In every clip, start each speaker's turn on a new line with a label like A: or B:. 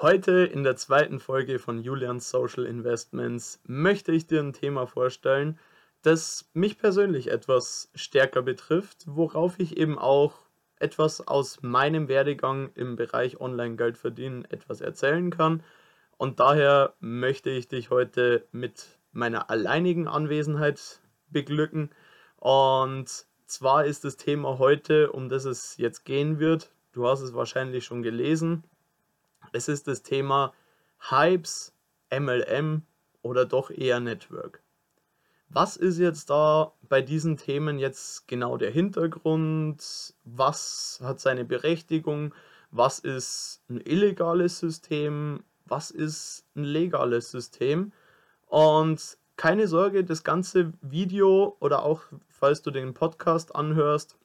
A: Heute in der zweiten Folge von Julians Social Investments möchte ich dir ein Thema vorstellen, das mich persönlich etwas stärker betrifft, worauf ich eben auch etwas aus meinem Werdegang im Bereich Online-Geld verdienen etwas erzählen kann. Und daher möchte ich dich heute mit meiner alleinigen Anwesenheit beglücken. Und zwar ist das Thema heute, um das es jetzt gehen wird, du hast es wahrscheinlich schon gelesen, es ist das Thema Hypes, MLM oder doch eher Network. Was ist jetzt da bei diesen Themen jetzt genau der Hintergrund? Was hat seine Berechtigung? Was ist ein illegales System? Was ist ein legales System? Und keine Sorge, das ganze Video oder auch falls du den Podcast anhörst,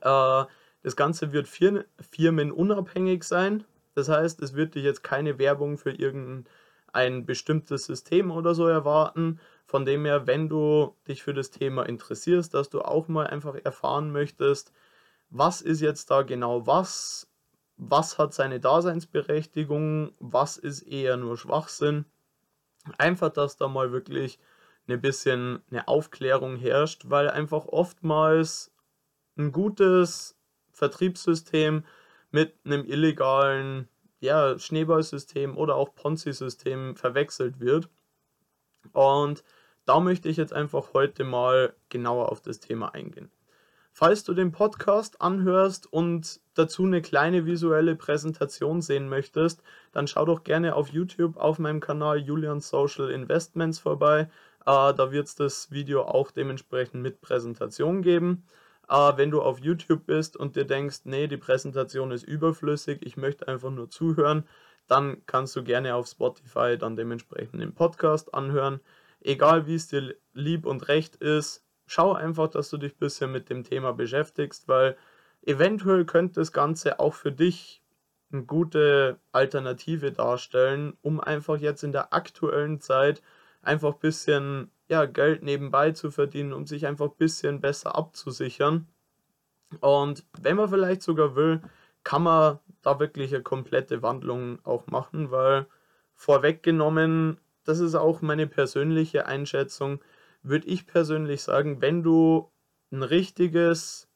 A: äh, das Ganze wird firmenunabhängig sein. Das heißt, es wird dich jetzt keine Werbung für irgendein bestimmtes System oder so erwarten. Von dem her, wenn du dich für das Thema interessierst, dass du auch mal einfach erfahren möchtest, was ist jetzt da genau was, was hat seine Daseinsberechtigung, was ist eher nur Schwachsinn. Einfach, dass da mal wirklich ein bisschen eine Aufklärung herrscht, weil einfach oftmals ein gutes Vertriebssystem mit einem illegalen ja, Schneeballsystem oder auch Ponzi-System verwechselt wird. Und da möchte ich jetzt einfach heute mal genauer auf das Thema eingehen. Falls du den Podcast anhörst und dazu eine kleine visuelle Präsentation sehen möchtest, dann schau doch gerne auf YouTube auf meinem Kanal Julian Social Investments vorbei. Äh, da wird es das Video auch dementsprechend mit Präsentation geben. Aber wenn du auf YouTube bist und dir denkst, nee, die Präsentation ist überflüssig, ich möchte einfach nur zuhören, dann kannst du gerne auf Spotify dann dementsprechend den Podcast anhören. Egal wie es dir lieb und recht ist, schau einfach, dass du dich ein bisschen mit dem Thema beschäftigst, weil eventuell könnte das Ganze auch für dich eine gute Alternative darstellen, um einfach jetzt in der aktuellen Zeit einfach ein bisschen ja, Geld nebenbei zu verdienen, um sich einfach ein bisschen besser abzusichern. Und wenn man vielleicht sogar will, kann man da wirklich eine komplette Wandlung auch machen, weil vorweggenommen, das ist auch meine persönliche Einschätzung, würde ich persönlich sagen, wenn du ein richtiges,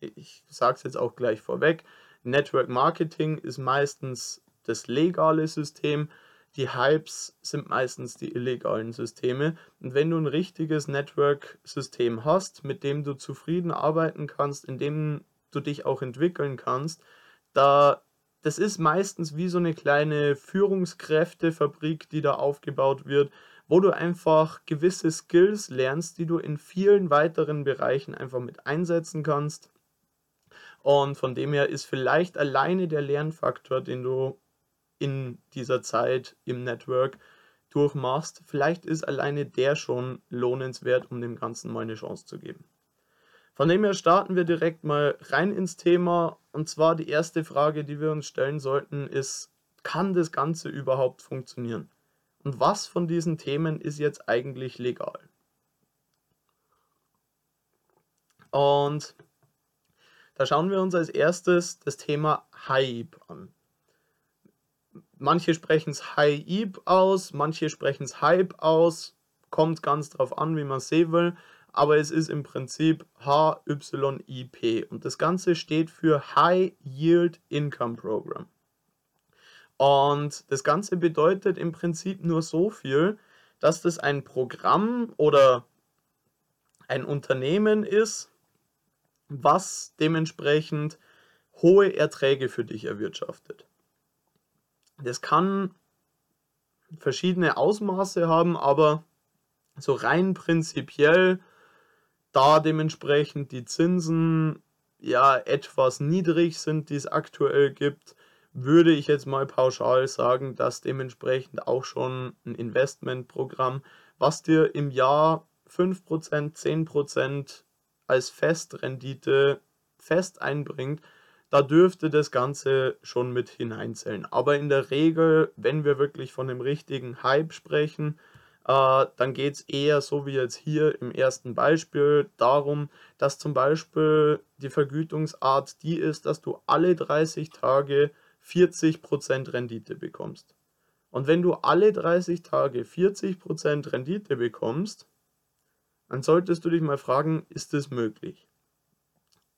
A: ich sage es jetzt auch gleich vorweg, Network Marketing ist meistens das legale System, die Hypes sind meistens die illegalen Systeme. Und wenn du ein richtiges Network-System hast, mit dem du zufrieden arbeiten kannst, in dem du dich auch entwickeln kannst, da das ist meistens wie so eine kleine Führungskräftefabrik, die da aufgebaut wird, wo du einfach gewisse Skills lernst, die du in vielen weiteren Bereichen einfach mit einsetzen kannst. Und von dem her ist vielleicht alleine der Lernfaktor, den du in dieser Zeit im Network durchmachst, vielleicht ist alleine der schon lohnenswert, um dem Ganzen mal eine Chance zu geben. Von dem her starten wir direkt mal rein ins Thema. Und zwar die erste Frage, die wir uns stellen sollten, ist, kann das Ganze überhaupt funktionieren? Und was von diesen Themen ist jetzt eigentlich legal? Und da schauen wir uns als erstes das Thema Hype an. Manche sprechen es Hype aus, manche sprechen es Hype aus. Kommt ganz drauf an, wie man sehen will. Aber es ist im Prinzip HYIP. Und das Ganze steht für High Yield Income Program. Und das Ganze bedeutet im Prinzip nur so viel, dass das ein Programm oder ein Unternehmen ist, was dementsprechend hohe Erträge für dich erwirtschaftet. Das kann verschiedene Ausmaße haben, aber so rein prinzipiell, da dementsprechend die Zinsen ja etwas niedrig sind, die es aktuell gibt, würde ich jetzt mal pauschal sagen, dass dementsprechend auch schon ein Investmentprogramm, was dir im Jahr 5%, 10% als Festrendite fest einbringt, da dürfte das Ganze schon mit hineinzählen. Aber in der Regel, wenn wir wirklich von dem richtigen Hype sprechen, äh, dann geht es eher so wie jetzt hier im ersten Beispiel darum, dass zum Beispiel die Vergütungsart die ist, dass du alle 30 Tage 40% Rendite bekommst. Und wenn du alle 30 Tage 40% Rendite bekommst, dann solltest du dich mal fragen, ist das möglich?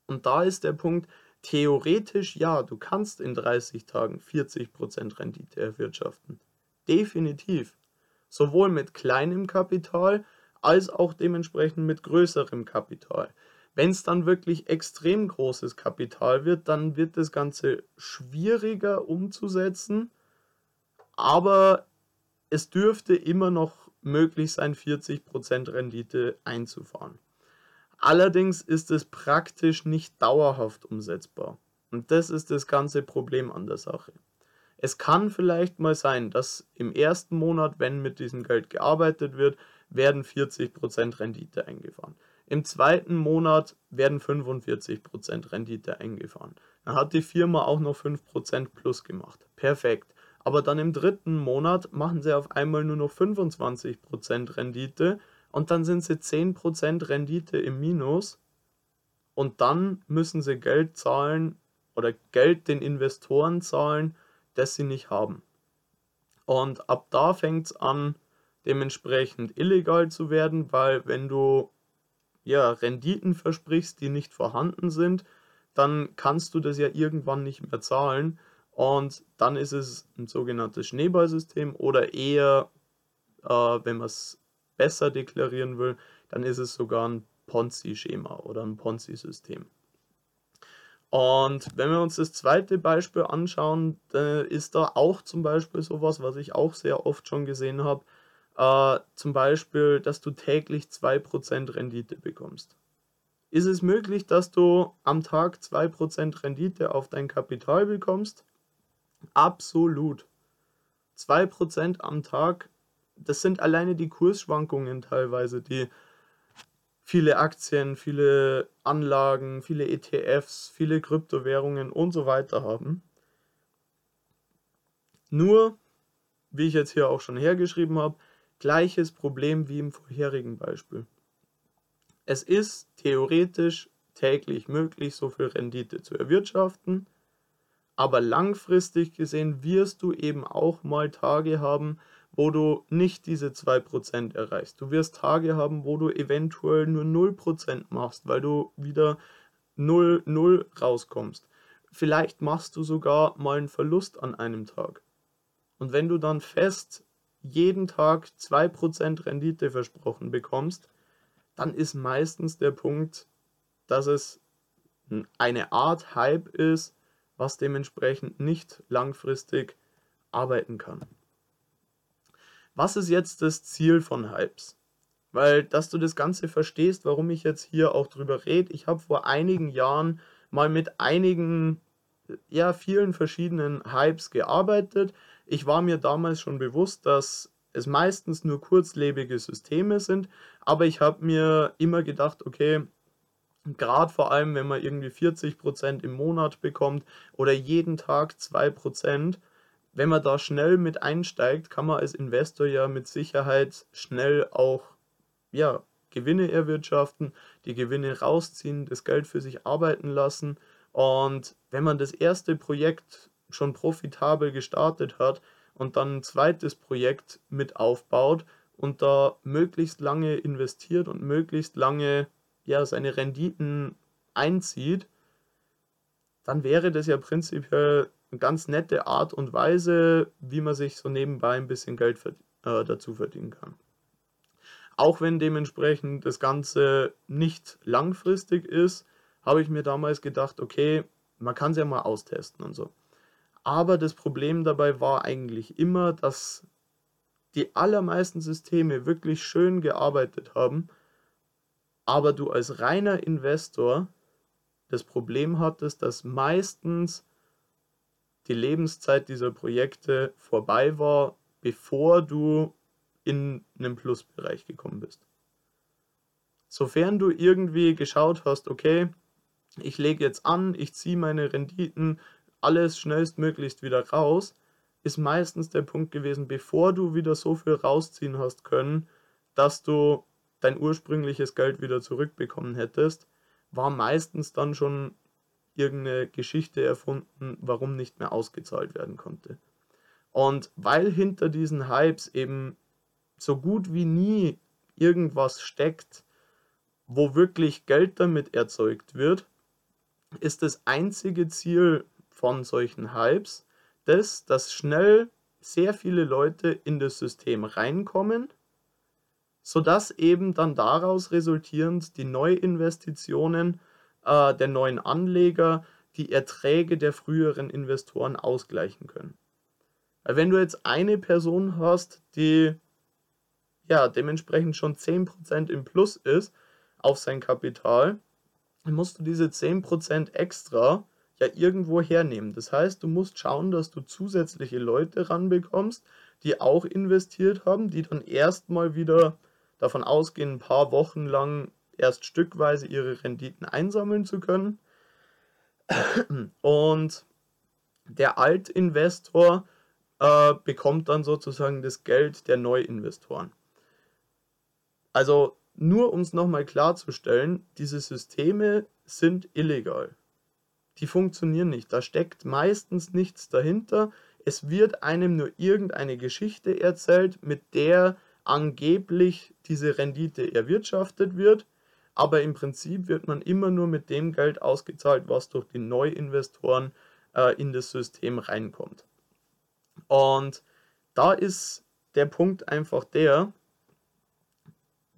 A: Und da ist der Punkt, theoretisch ja, du kannst in 30 Tagen 40% Rendite erwirtschaften. Definitiv. Sowohl mit kleinem Kapital als auch dementsprechend mit größerem Kapital. Wenn es dann wirklich extrem großes Kapital wird, dann wird das Ganze schwieriger umzusetzen, aber es dürfte immer noch möglich sein, 40% Rendite einzufahren. Allerdings ist es praktisch nicht dauerhaft umsetzbar. Und das ist das ganze Problem an der Sache. Es kann vielleicht mal sein, dass im ersten Monat, wenn mit diesem Geld gearbeitet wird, werden 40% Rendite eingefahren. Im zweiten Monat werden 45% Rendite eingefahren. Dann hat die Firma auch noch 5% plus gemacht. Perfekt. Aber dann im dritten Monat machen sie auf einmal nur noch 25% Rendite und dann sind sie 10% Rendite im Minus und dann müssen sie Geld zahlen oder Geld den Investoren zahlen, das sie nicht haben. Und ab da fängt es an, dementsprechend illegal zu werden, weil wenn du ja Renditen versprichst, die nicht vorhanden sind, dann kannst du das ja irgendwann nicht mehr zahlen und dann ist es ein sogenanntes Schneeballsystem oder eher, äh, wenn man es besser deklarieren will, dann ist es sogar ein Ponzi-Schema oder ein Ponzi-System. Und wenn wir uns das zweite Beispiel anschauen, ist da auch zum Beispiel sowas, was ich auch sehr oft schon gesehen habe, äh, zum Beispiel, dass du täglich 2% Rendite bekommst. Ist es möglich, dass du am Tag 2% Rendite auf dein Kapital bekommst? Absolut. 2% am Tag das sind alleine die Kursschwankungen teilweise, die viele Aktien, viele Anlagen, viele ETFs, viele Kryptowährungen und so weiter haben. Nur, wie ich jetzt hier auch schon hergeschrieben habe, gleiches Problem wie im vorherigen Beispiel. Es ist theoretisch täglich möglich, so viel Rendite zu erwirtschaften, aber langfristig gesehen wirst du eben auch mal Tage haben, wo du nicht diese 2% erreichst. Du wirst Tage haben, wo du eventuell nur 0% machst, weil du wieder 0, 0 rauskommst. Vielleicht machst du sogar mal einen Verlust an einem Tag. Und wenn du dann fest jeden Tag 2% Rendite versprochen bekommst, dann ist meistens der Punkt, dass es eine Art Hype ist, was dementsprechend nicht langfristig arbeiten kann was ist jetzt das Ziel von Hypes? Weil, dass du das Ganze verstehst, warum ich jetzt hier auch drüber rede, ich habe vor einigen Jahren mal mit einigen, ja, vielen verschiedenen Hypes gearbeitet. Ich war mir damals schon bewusst, dass es meistens nur kurzlebige Systeme sind, aber ich habe mir immer gedacht, okay, gerade vor allem, wenn man irgendwie 40% im Monat bekommt oder jeden Tag 2%, wenn man da schnell mit einsteigt, kann man als Investor ja mit Sicherheit schnell auch ja, Gewinne erwirtschaften, die Gewinne rausziehen, das Geld für sich arbeiten lassen. Und wenn man das erste Projekt schon profitabel gestartet hat und dann ein zweites Projekt mit aufbaut und da möglichst lange investiert und möglichst lange ja, seine Renditen einzieht, dann wäre das ja prinzipiell ganz nette Art und Weise, wie man sich so nebenbei ein bisschen Geld verd äh, dazu verdienen kann. Auch wenn dementsprechend das Ganze nicht langfristig ist, habe ich mir damals gedacht, okay, man kann es ja mal austesten und so. Aber das Problem dabei war eigentlich immer, dass die allermeisten Systeme wirklich schön gearbeitet haben, aber du als reiner Investor das Problem hattest, dass meistens die Lebenszeit dieser Projekte vorbei war, bevor du in einen Plusbereich gekommen bist. Sofern du irgendwie geschaut hast, okay, ich lege jetzt an, ich ziehe meine Renditen, alles schnellstmöglichst wieder raus, ist meistens der Punkt gewesen, bevor du wieder so viel rausziehen hast können, dass du dein ursprüngliches Geld wieder zurückbekommen hättest, war meistens dann schon irgendeine Geschichte erfunden, warum nicht mehr ausgezahlt werden konnte. Und weil hinter diesen Hypes eben so gut wie nie irgendwas steckt, wo wirklich Geld damit erzeugt wird, ist das einzige Ziel von solchen Hypes das, dass schnell sehr viele Leute in das System reinkommen, sodass eben dann daraus resultierend die Neuinvestitionen äh, der neuen Anleger die Erträge der früheren Investoren ausgleichen können. Wenn du jetzt eine Person hast, die ja dementsprechend schon 10% im Plus ist auf sein Kapital, dann musst du diese 10% extra ja irgendwo hernehmen. Das heißt, du musst schauen, dass du zusätzliche Leute ranbekommst, die auch investiert haben, die dann erstmal wieder davon ausgehen, ein paar Wochen lang erst stückweise ihre Renditen einsammeln zu können. Und der Altinvestor äh, bekommt dann sozusagen das Geld der Neuinvestoren. Also nur um es nochmal klarzustellen, diese Systeme sind illegal die funktionieren nicht. Da steckt meistens nichts dahinter. Es wird einem nur irgendeine Geschichte erzählt, mit der angeblich diese Rendite erwirtschaftet wird. Aber im Prinzip wird man immer nur mit dem Geld ausgezahlt, was durch die Neuinvestoren äh, in das System reinkommt. Und da ist der Punkt einfach der,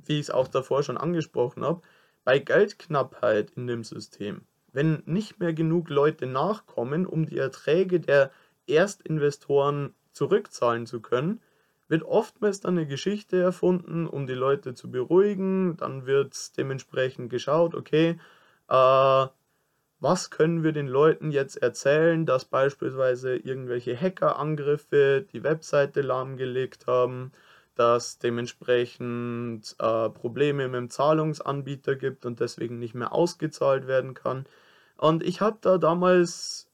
A: wie ich es auch davor schon angesprochen habe, bei Geldknappheit in dem System wenn nicht mehr genug Leute nachkommen, um die Erträge der Erstinvestoren zurückzahlen zu können, wird oftmals dann eine Geschichte erfunden, um die Leute zu beruhigen. Dann wird dementsprechend geschaut, okay, äh, was können wir den Leuten jetzt erzählen, dass beispielsweise irgendwelche Hackerangriffe die Webseite lahmgelegt haben, dass dementsprechend äh, Probleme mit dem Zahlungsanbieter gibt und deswegen nicht mehr ausgezahlt werden kann. Und ich habe da damals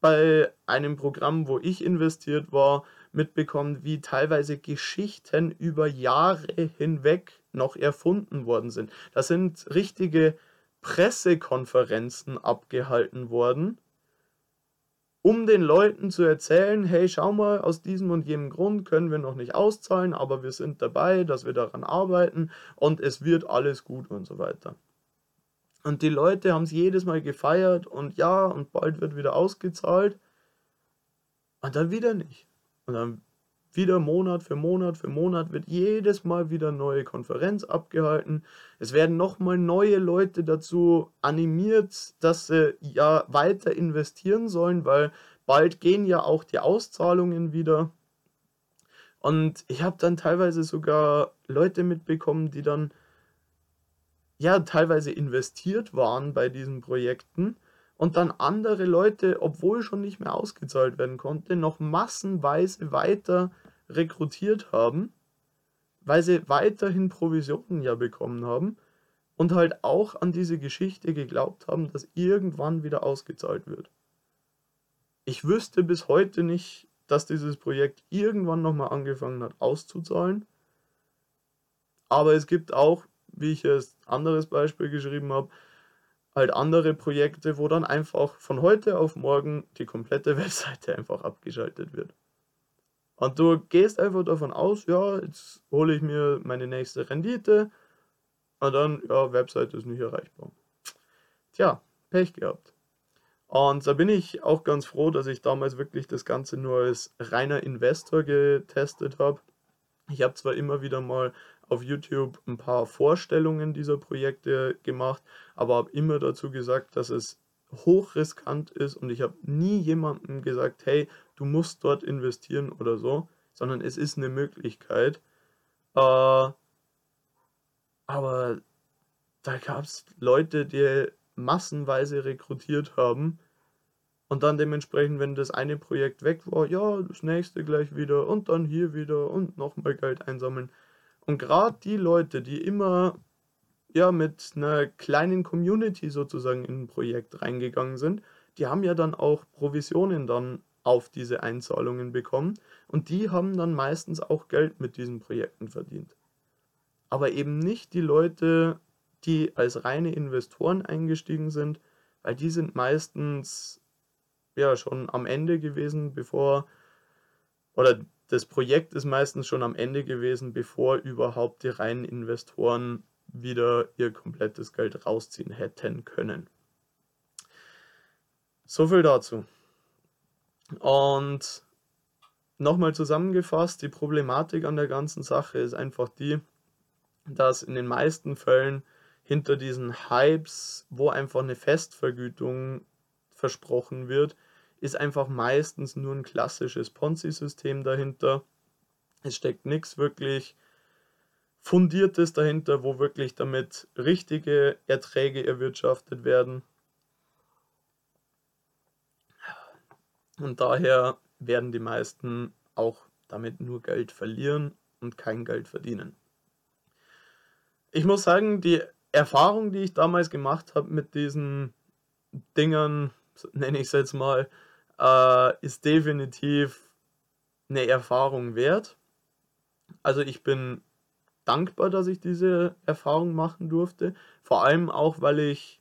A: bei einem Programm, wo ich investiert war, mitbekommen, wie teilweise Geschichten über Jahre hinweg noch erfunden worden sind. Da sind richtige Pressekonferenzen abgehalten worden, um den Leuten zu erzählen, hey, schau mal, aus diesem und jenem Grund können wir noch nicht auszahlen, aber wir sind dabei, dass wir daran arbeiten und es wird alles gut und so weiter. Und die Leute haben es jedes Mal gefeiert und ja, und bald wird wieder ausgezahlt. Und dann wieder nicht. Und dann wieder Monat für Monat für Monat wird jedes Mal wieder neue Konferenz abgehalten. Es werden nochmal neue Leute dazu animiert, dass sie ja weiter investieren sollen, weil bald gehen ja auch die Auszahlungen wieder. Und ich habe dann teilweise sogar Leute mitbekommen, die dann ja teilweise investiert waren bei diesen Projekten und dann andere Leute, obwohl schon nicht mehr ausgezahlt werden konnte, noch massenweise weiter rekrutiert haben, weil sie weiterhin Provisionen ja bekommen haben und halt auch an diese Geschichte geglaubt haben, dass irgendwann wieder ausgezahlt wird. Ich wüsste bis heute nicht, dass dieses Projekt irgendwann nochmal angefangen hat auszuzahlen. Aber es gibt auch, wie ich es anderes Beispiel geschrieben habe, halt andere Projekte, wo dann einfach von heute auf morgen die komplette Webseite einfach abgeschaltet wird. Und du gehst einfach davon aus, ja, jetzt hole ich mir meine nächste Rendite und dann, ja, Webseite ist nicht erreichbar. Tja, Pech gehabt. Und da bin ich auch ganz froh, dass ich damals wirklich das Ganze nur als reiner Investor getestet habe. Ich habe zwar immer wieder mal auf YouTube ein paar Vorstellungen dieser Projekte gemacht, aber habe immer dazu gesagt, dass es hochriskant ist und ich habe nie jemandem gesagt, hey, du musst dort investieren oder so, sondern es ist eine Möglichkeit. Äh, aber da gab es Leute, die massenweise rekrutiert haben und dann dementsprechend, wenn das eine Projekt weg war, ja, das nächste gleich wieder und dann hier wieder und nochmal Geld einsammeln. Und gerade die Leute, die immer ja mit einer kleinen Community sozusagen in ein Projekt reingegangen sind, die haben ja dann auch Provisionen dann auf diese Einzahlungen bekommen und die haben dann meistens auch Geld mit diesen Projekten verdient. Aber eben nicht die Leute, die als reine Investoren eingestiegen sind, weil die sind meistens ja schon am Ende gewesen, bevor oder das Projekt ist meistens schon am Ende gewesen, bevor überhaupt die reinen Investoren wieder ihr komplettes Geld rausziehen hätten können. So viel dazu. Und nochmal zusammengefasst, die Problematik an der ganzen Sache ist einfach die, dass in den meisten Fällen hinter diesen Hypes, wo einfach eine Festvergütung versprochen wird, ist einfach meistens nur ein klassisches Ponzi-System dahinter. Es steckt nichts wirklich Fundiertes dahinter, wo wirklich damit richtige Erträge erwirtschaftet werden. Und daher werden die meisten auch damit nur Geld verlieren und kein Geld verdienen. Ich muss sagen, die Erfahrung, die ich damals gemacht habe mit diesen Dingern, nenne ich es jetzt mal, äh, ist definitiv eine Erfahrung wert. Also ich bin dankbar, dass ich diese Erfahrung machen durfte. Vor allem auch, weil ich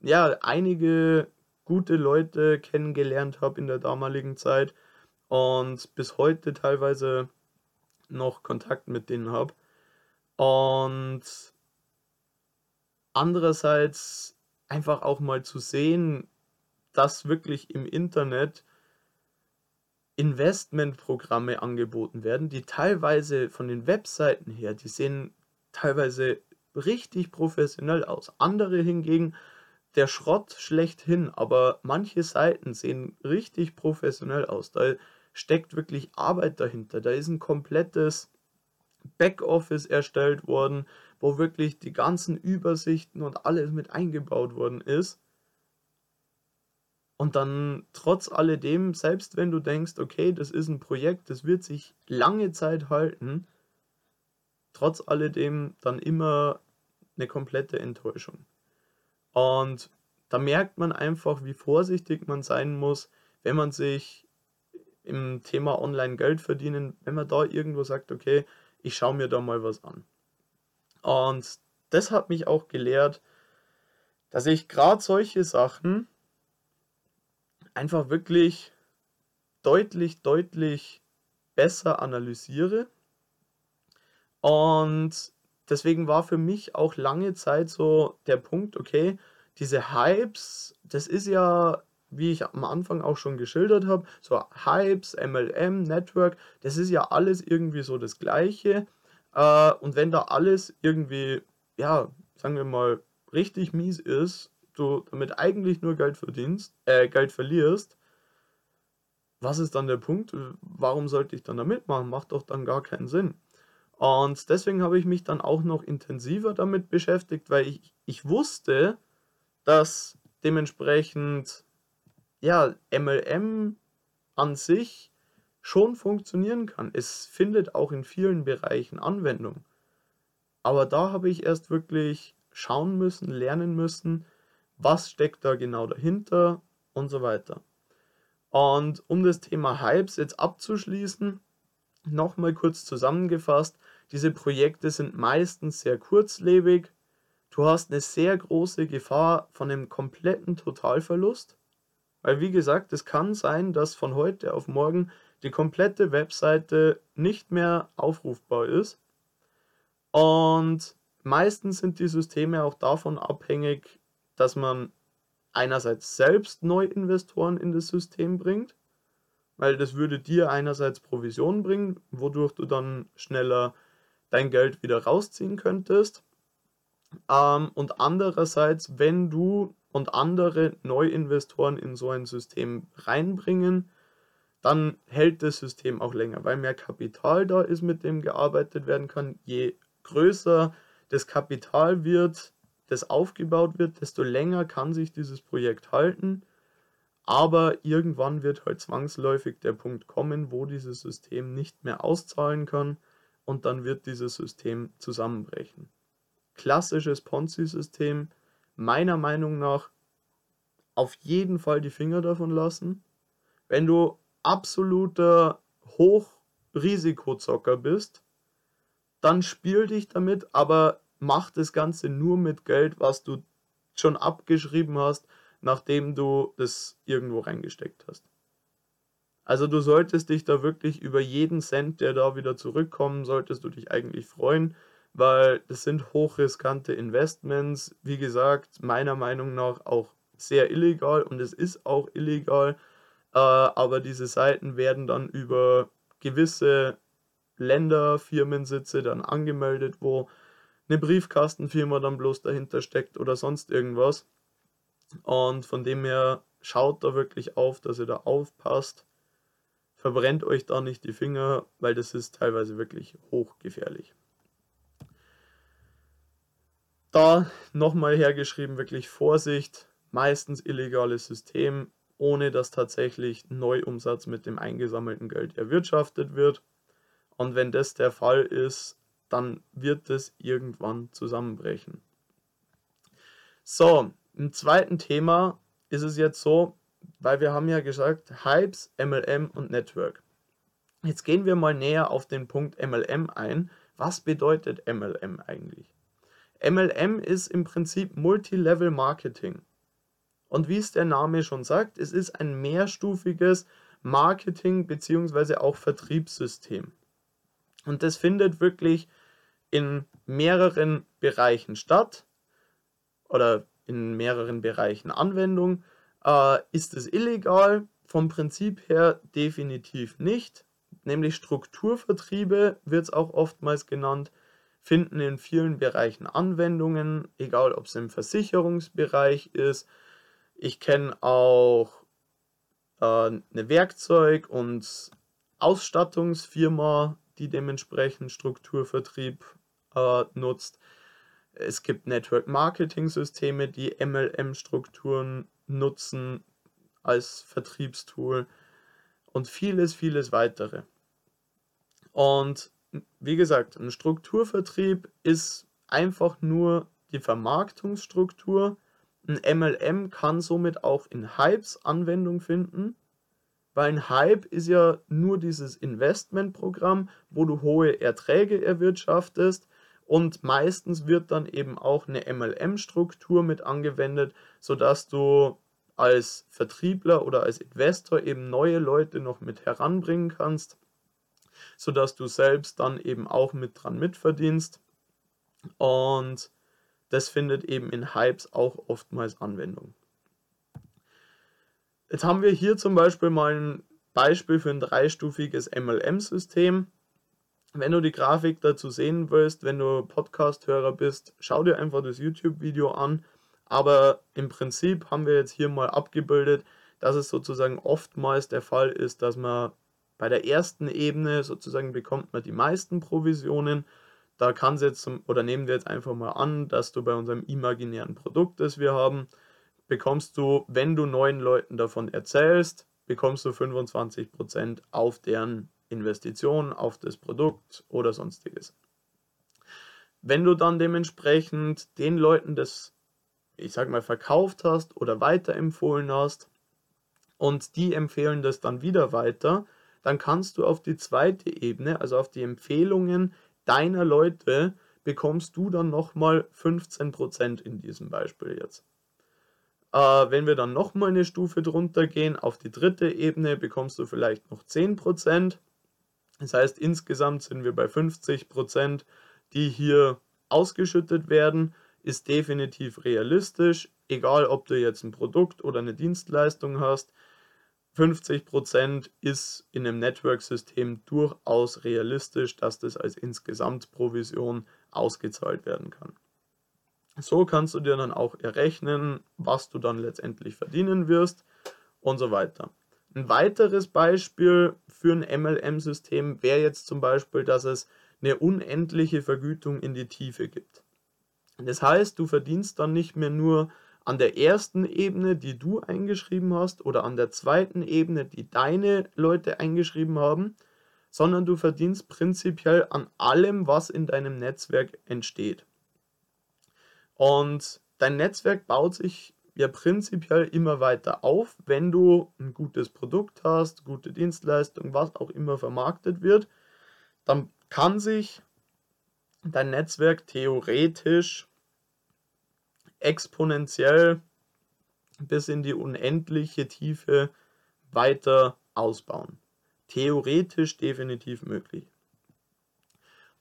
A: ja einige gute Leute kennengelernt habe in der damaligen Zeit und bis heute teilweise noch Kontakt mit denen habe. Und andererseits einfach auch mal zu sehen, dass wirklich im Internet Investmentprogramme angeboten werden, die teilweise von den Webseiten her, die sehen teilweise richtig professionell aus. Andere hingegen der Schrott schlechthin, aber manche Seiten sehen richtig professionell aus. Da steckt wirklich Arbeit dahinter. Da ist ein komplettes Backoffice erstellt worden, wo wirklich die ganzen Übersichten und alles mit eingebaut worden ist. Und dann trotz alledem, selbst wenn du denkst, okay, das ist ein Projekt, das wird sich lange Zeit halten, trotz alledem dann immer eine komplette Enttäuschung. Und da merkt man einfach, wie vorsichtig man sein muss, wenn man sich im Thema Online Geld verdienen, wenn man da irgendwo sagt, okay, ich schaue mir da mal was an. Und das hat mich auch gelehrt, dass ich gerade solche Sachen einfach wirklich deutlich, deutlich besser analysiere. Und deswegen war für mich auch lange Zeit so der Punkt, okay, diese Hypes, das ist ja, wie ich am Anfang auch schon geschildert habe, so Hypes, MLM, Network, das ist ja alles irgendwie so das Gleiche. Äh, und wenn da alles irgendwie, ja, sagen wir mal, richtig mies ist, du damit eigentlich nur Geld verdienst, äh, Geld verlierst, was ist dann der Punkt? Warum sollte ich dann da mitmachen? Macht doch dann gar keinen Sinn. Und deswegen habe ich mich dann auch noch intensiver damit beschäftigt, weil ich, ich wusste, dass dementsprechend ja, MLM an sich schon funktionieren kann. Es findet auch in vielen Bereichen Anwendung. Aber da habe ich erst wirklich schauen müssen, lernen müssen, was steckt da genau dahinter und so weiter. Und um das Thema Hypes jetzt abzuschließen, nochmal kurz zusammengefasst, diese Projekte sind meistens sehr kurzlebig. Du hast eine sehr große Gefahr von einem kompletten Totalverlust. Weil wie gesagt, es kann sein, dass von heute auf morgen die komplette Webseite nicht mehr aufrufbar ist. Und meistens sind die Systeme auch davon abhängig, dass man einerseits selbst Neuinvestoren in das System bringt, weil das würde dir einerseits Provision bringen, wodurch du dann schneller dein Geld wieder rausziehen könntest. Ähm, und andererseits, wenn du und andere Neuinvestoren in so ein System reinbringen, dann hält das System auch länger, weil mehr Kapital da ist, mit dem gearbeitet werden kann. Je größer das Kapital wird, das aufgebaut wird, desto länger kann sich dieses Projekt halten. Aber irgendwann wird halt zwangsläufig der Punkt kommen, wo dieses System nicht mehr auszahlen kann und dann wird dieses System zusammenbrechen. Klassisches Ponzi-System, meiner Meinung nach auf jeden Fall die Finger davon lassen. Wenn du absoluter Hochrisikozocker bist, dann spiel dich damit, aber mach das Ganze nur mit Geld, was du schon abgeschrieben hast, nachdem du das irgendwo reingesteckt hast. Also du solltest dich da wirklich über jeden Cent, der da wieder zurückkommt, solltest du dich eigentlich freuen, weil das sind hochriskante Investments. Wie gesagt, meiner Meinung nach auch sehr illegal und es ist auch illegal, äh, aber diese Seiten werden dann über gewisse Länder, Firmensitze dann angemeldet, wo eine Briefkastenfirma dann bloß dahinter steckt oder sonst irgendwas. Und von dem her schaut da wirklich auf, dass ihr da aufpasst. Verbrennt euch da nicht die Finger, weil das ist teilweise wirklich hochgefährlich. Da nochmal hergeschrieben, wirklich Vorsicht, meistens illegales System, ohne dass tatsächlich Neuumsatz mit dem eingesammelten Geld erwirtschaftet wird. Und wenn das der Fall ist, dann wird es irgendwann zusammenbrechen. So, im zweiten Thema ist es jetzt so, weil wir haben ja gesagt, Hypes, MLM und Network. Jetzt gehen wir mal näher auf den Punkt MLM ein. Was bedeutet MLM eigentlich? MLM ist im Prinzip Multilevel Marketing. Und wie es der Name schon sagt, es ist ein mehrstufiges Marketing bzw. auch Vertriebssystem. Und das findet wirklich in mehreren Bereichen statt oder in mehreren Bereichen Anwendung. Äh, ist es illegal? Vom Prinzip her definitiv nicht. Nämlich Strukturvertriebe wird es auch oftmals genannt, finden in vielen Bereichen Anwendungen, egal ob es im Versicherungsbereich ist. Ich kenne auch äh, eine Werkzeug- und Ausstattungsfirma, die dementsprechend Strukturvertrieb äh, nutzt. Es gibt Network Marketing Systeme, die MLM-Strukturen nutzen als Vertriebstool und vieles, vieles weitere. Und wie gesagt, ein Strukturvertrieb ist einfach nur die Vermarktungsstruktur. Ein MLM kann somit auch in Hypes Anwendung finden, weil ein Hype ist ja nur dieses Investmentprogramm, wo du hohe Erträge erwirtschaftest und meistens wird dann eben auch eine MLM-Struktur mit angewendet, sodass du als Vertriebler oder als Investor eben neue Leute noch mit heranbringen kannst, sodass du selbst dann eben auch mit dran mitverdienst. Und das findet eben in Hypes auch oftmals Anwendung. Jetzt haben wir hier zum Beispiel mal ein Beispiel für ein dreistufiges MLM-System. Wenn du die Grafik dazu sehen willst, wenn du Podcast-Hörer bist, schau dir einfach das YouTube-Video an. Aber im Prinzip haben wir jetzt hier mal abgebildet, dass es sozusagen oftmals der Fall ist, dass man bei der ersten Ebene sozusagen bekommt man die meisten Provisionen. Da kann es jetzt, oder nehmen wir jetzt einfach mal an, dass du bei unserem imaginären Produkt, das wir haben, bekommst du, wenn du neuen Leuten davon erzählst, bekommst du 25% auf deren Investition auf das Produkt oder sonstiges. Wenn du dann dementsprechend den Leuten das, ich sag mal, verkauft hast oder weiterempfohlen hast und die empfehlen das dann wieder weiter, dann kannst du auf die zweite Ebene, also auf die Empfehlungen deiner Leute, bekommst du dann nochmal 15% in diesem Beispiel jetzt. Äh, wenn wir dann nochmal eine Stufe drunter gehen, auf die dritte Ebene bekommst du vielleicht noch 10%. Das heißt, insgesamt sind wir bei 50 Prozent, die hier ausgeschüttet werden. Ist definitiv realistisch, egal ob du jetzt ein Produkt oder eine Dienstleistung hast. 50 Prozent ist in einem Network-System durchaus realistisch, dass das als Insgesamtprovision ausgezahlt werden kann. So kannst du dir dann auch errechnen, was du dann letztendlich verdienen wirst und so weiter. Ein weiteres Beispiel für ein MLM-System wäre jetzt zum Beispiel, dass es eine unendliche Vergütung in die Tiefe gibt. Das heißt, du verdienst dann nicht mehr nur an der ersten Ebene, die du eingeschrieben hast, oder an der zweiten Ebene, die deine Leute eingeschrieben haben, sondern du verdienst prinzipiell an allem, was in deinem Netzwerk entsteht. Und dein Netzwerk baut sich ja prinzipiell immer weiter auf, wenn du ein gutes Produkt hast, gute Dienstleistung, was auch immer vermarktet wird, dann kann sich dein Netzwerk theoretisch exponentiell bis in die unendliche Tiefe weiter ausbauen. Theoretisch definitiv möglich.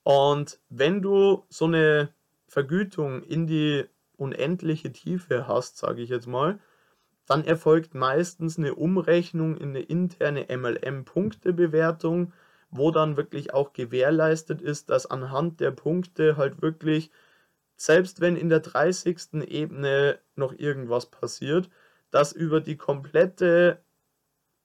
A: Und wenn du so eine Vergütung in die unendliche Tiefe hast, sage ich jetzt mal, dann erfolgt meistens eine Umrechnung in eine interne MLM-Punktebewertung, wo dann wirklich auch gewährleistet ist, dass anhand der Punkte halt wirklich, selbst wenn in der 30. Ebene noch irgendwas passiert, dass über die komplette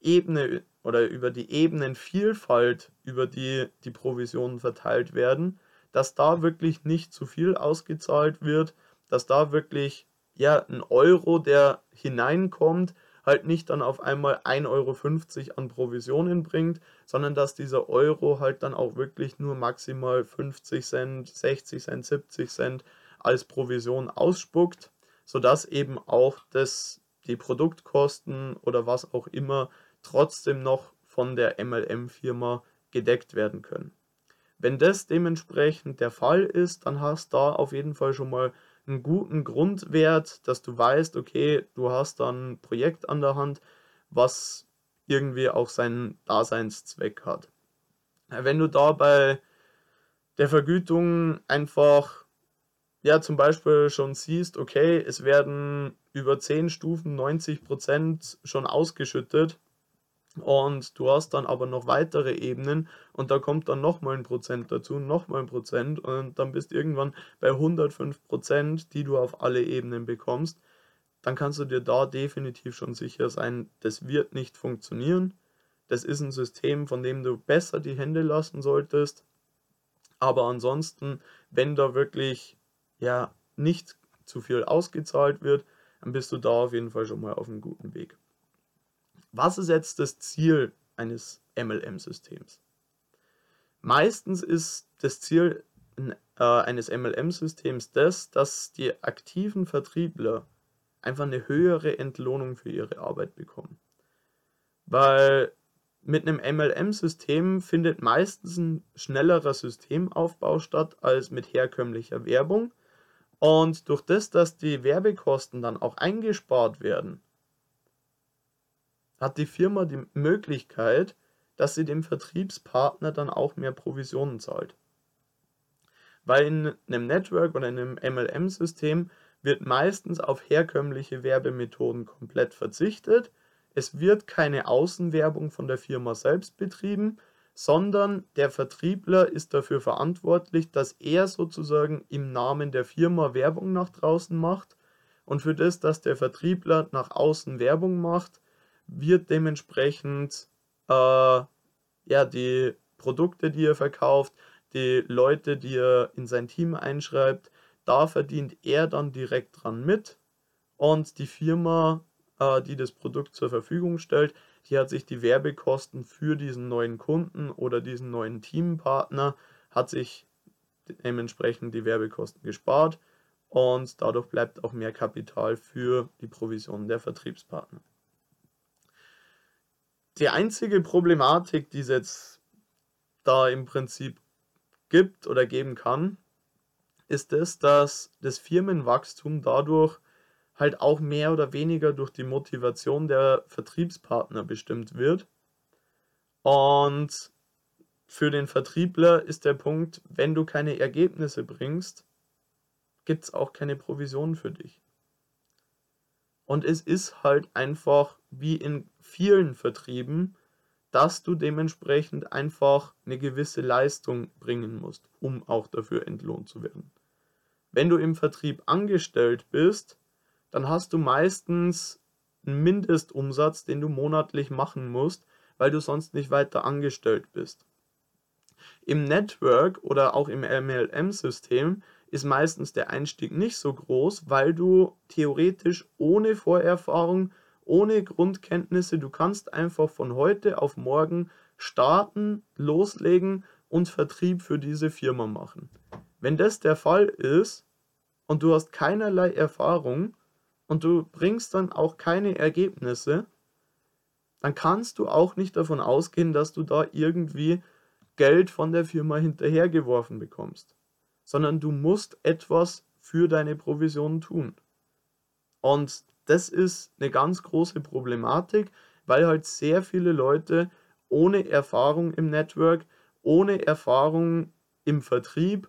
A: Ebene oder über die Ebenenvielfalt, über die die Provisionen verteilt werden, dass da wirklich nicht zu viel ausgezahlt wird, dass da wirklich ja ein Euro, der hineinkommt, halt nicht dann auf einmal 1,50 Euro an Provisionen bringt, sondern dass dieser Euro halt dann auch wirklich nur maximal 50 Cent, 60 Cent, 70 Cent als Provision ausspuckt, sodass eben auch das, die Produktkosten oder was auch immer trotzdem noch von der MLM-Firma gedeckt werden können. Wenn das dementsprechend der Fall ist, dann hast du da auf jeden Fall schon mal einen guten Grundwert, dass du weißt, okay, du hast dann ein Projekt an der Hand, was irgendwie auch seinen Daseinszweck hat. Wenn du da bei der Vergütung einfach, ja, zum Beispiel schon siehst, okay, es werden über 10 Stufen 90% schon ausgeschüttet, und du hast dann aber noch weitere Ebenen und da kommt dann nochmal ein Prozent dazu, nochmal ein Prozent und dann bist du irgendwann bei 105 Prozent, die du auf alle Ebenen bekommst. Dann kannst du dir da definitiv schon sicher sein, das wird nicht funktionieren. Das ist ein System, von dem du besser die Hände lassen solltest. Aber ansonsten, wenn da wirklich ja nicht zu viel ausgezahlt wird, dann bist du da auf jeden Fall schon mal auf einem guten Weg. Was ist jetzt das Ziel eines MLM-Systems? Meistens ist das Ziel äh, eines MLM-Systems das, dass die aktiven Vertriebler einfach eine höhere Entlohnung für ihre Arbeit bekommen. Weil mit einem MLM-System findet meistens ein schnellerer Systemaufbau statt als mit herkömmlicher Werbung. Und durch das, dass die Werbekosten dann auch eingespart werden, hat die Firma die Möglichkeit, dass sie dem Vertriebspartner dann auch mehr Provisionen zahlt. Weil in einem Network oder in einem MLM-System wird meistens auf herkömmliche Werbemethoden komplett verzichtet. Es wird keine Außenwerbung von der Firma selbst betrieben, sondern der Vertriebler ist dafür verantwortlich, dass er sozusagen im Namen der Firma Werbung nach draußen macht. Und für das, dass der Vertriebler nach außen Werbung macht, wird dementsprechend äh, ja, die Produkte, die er verkauft, die Leute, die er in sein Team einschreibt, da verdient er dann direkt dran mit und die Firma, äh, die das Produkt zur Verfügung stellt, die hat sich die Werbekosten für diesen neuen Kunden oder diesen neuen Teampartner, hat sich dementsprechend die Werbekosten gespart und dadurch bleibt auch mehr Kapital für die Provision der Vertriebspartner. Die einzige Problematik, die es jetzt da im Prinzip gibt oder geben kann, ist es, dass das Firmenwachstum dadurch halt auch mehr oder weniger durch die Motivation der Vertriebspartner bestimmt wird. Und für den Vertriebler ist der Punkt, wenn du keine Ergebnisse bringst, gibt es auch keine Provision für dich. Und es ist halt einfach wie in vielen Vertrieben, dass du dementsprechend einfach eine gewisse Leistung bringen musst, um auch dafür entlohnt zu werden. Wenn du im Vertrieb angestellt bist, dann hast du meistens einen Mindestumsatz, den du monatlich machen musst, weil du sonst nicht weiter angestellt bist. Im Network oder auch im MLM-System ist meistens der Einstieg nicht so groß, weil du theoretisch ohne Vorerfahrung, ohne Grundkenntnisse, du kannst einfach von heute auf morgen starten, loslegen und Vertrieb für diese Firma machen. Wenn das der Fall ist und du hast keinerlei Erfahrung und du bringst dann auch keine Ergebnisse, dann kannst du auch nicht davon ausgehen, dass du da irgendwie Geld von der Firma hinterhergeworfen bekommst sondern du musst etwas für deine Provision tun. Und das ist eine ganz große Problematik, weil halt sehr viele Leute ohne Erfahrung im Network, ohne Erfahrung im Vertrieb